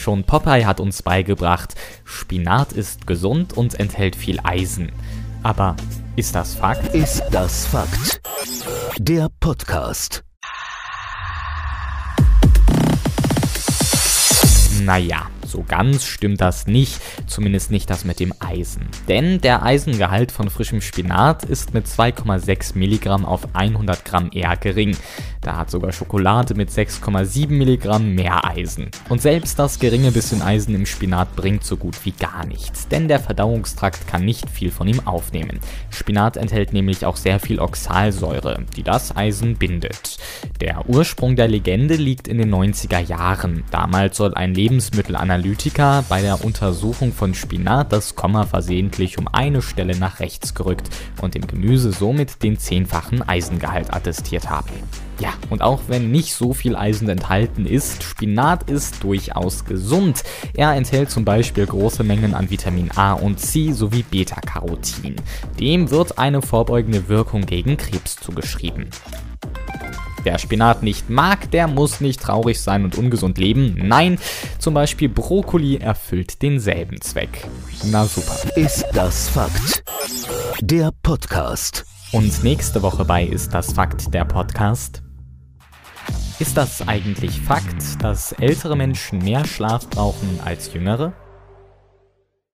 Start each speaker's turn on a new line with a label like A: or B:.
A: Schon Popeye hat uns beigebracht, Spinat ist gesund und enthält viel Eisen. Aber ist das Fakt?
B: Ist das Fakt? Der Podcast.
A: Naja, so ganz stimmt das nicht, zumindest nicht das mit dem Eisen. Denn der Eisengehalt von frischem Spinat ist mit 2,6 Milligramm auf 100 Gramm eher gering. Da hat sogar Schokolade mit 6,7 Milligramm mehr Eisen. Und selbst das geringe bisschen Eisen im Spinat bringt so gut wie gar nichts, denn der Verdauungstrakt kann nicht viel von ihm aufnehmen. Spinat enthält nämlich auch sehr viel Oxalsäure, die das Eisen bindet. Der Ursprung der Legende liegt in den 90er Jahren. Damals soll ein Lebensmittelanalytiker bei der Untersuchung von Spinat das Komma versehentlich um eine Stelle nach rechts gerückt und dem Gemüse somit den zehnfachen Eisengehalt attestiert haben. Ja, und auch wenn nicht so viel Eisen enthalten ist, Spinat ist durchaus gesund. Er enthält zum Beispiel große Mengen an Vitamin A und C sowie Beta-Carotin. Dem wird eine vorbeugende Wirkung gegen Krebs zugeschrieben. Wer Spinat nicht mag, der muss nicht traurig sein und ungesund leben. Nein, zum Beispiel Brokkoli erfüllt denselben Zweck. Na super.
B: Ist das Fakt? Der Podcast.
A: Und nächste Woche bei Ist das Fakt der Podcast? Ist das eigentlich Fakt, dass ältere Menschen mehr Schlaf brauchen als jüngere?